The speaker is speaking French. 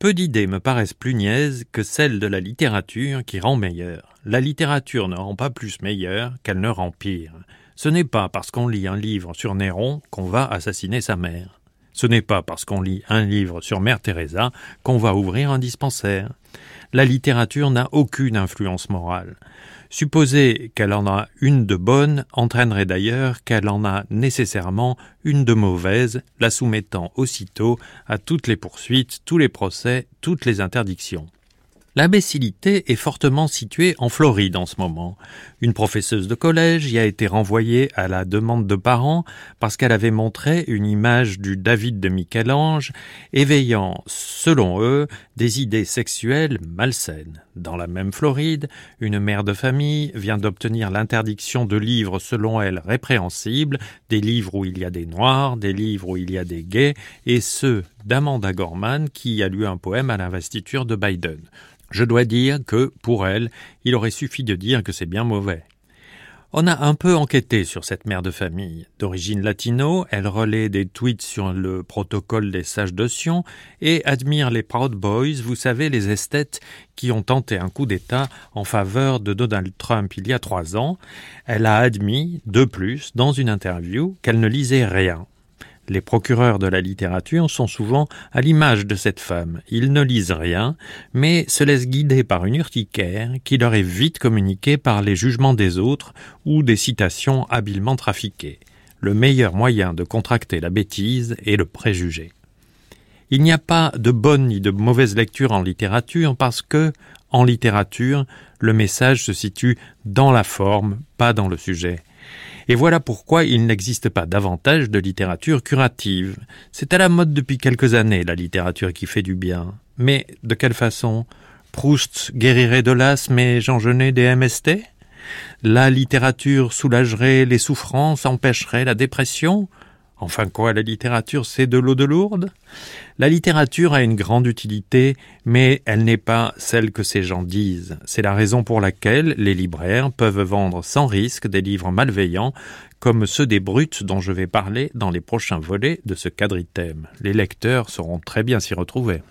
Peu d'idées me paraissent plus niaises que celles de la littérature qui rend meilleure. La littérature ne rend pas plus meilleure qu'elle ne rend pire. Ce n'est pas parce qu'on lit un livre sur Néron qu'on va assassiner sa mère. Ce n'est pas parce qu'on lit un livre sur Mère Teresa qu'on va ouvrir un dispensaire. La littérature n'a aucune influence morale. Supposer qu'elle en a une de bonne entraînerait d'ailleurs qu'elle en a nécessairement une de mauvaise, la soumettant aussitôt à toutes les poursuites, tous les procès, toutes les interdictions. L'imbécilité est fortement située en Floride en ce moment. Une professeuse de collège y a été renvoyée à la demande de parents parce qu'elle avait montré une image du David de Michel-Ange éveillant, selon eux, des idées sexuelles malsaines. Dans la même Floride, une mère de famille vient d'obtenir l'interdiction de livres selon elle répréhensibles, des livres où il y a des noirs, des livres où il y a des gays, et ceux d'Amanda Gorman qui a lu un poème à l'investiture de Biden. Je dois dire que, pour elle, il aurait suffi de dire que c'est bien mauvais. On a un peu enquêté sur cette mère de famille. D'origine latino, elle relaie des tweets sur le protocole des sages de Sion et admire les Proud Boys, vous savez, les esthètes qui ont tenté un coup d'État en faveur de Donald Trump il y a trois ans. Elle a admis, de plus, dans une interview, qu'elle ne lisait rien. Les procureurs de la littérature sont souvent à l'image de cette femme. Ils ne lisent rien, mais se laissent guider par une urticaire qui leur est vite communiquée par les jugements des autres ou des citations habilement trafiquées. Le meilleur moyen de contracter la bêtise est le préjugé. Il n'y a pas de bonne ni de mauvaise lecture en littérature parce que, en littérature, le message se situe dans la forme, pas dans le sujet. Et voilà pourquoi il n'existe pas davantage de littérature curative. C'est à la mode depuis quelques années, la littérature qui fait du bien. Mais de quelle façon? Proust guérirait de l'asthme et Jean Genet des MST La littérature soulagerait les souffrances, empêcherait la dépression? Enfin quoi, la littérature, c'est de l'eau de lourde La littérature a une grande utilité, mais elle n'est pas celle que ces gens disent. C'est la raison pour laquelle les libraires peuvent vendre sans risque des livres malveillants, comme ceux des brutes dont je vais parler dans les prochains volets de ce quadritème. Les lecteurs sauront très bien s'y retrouver.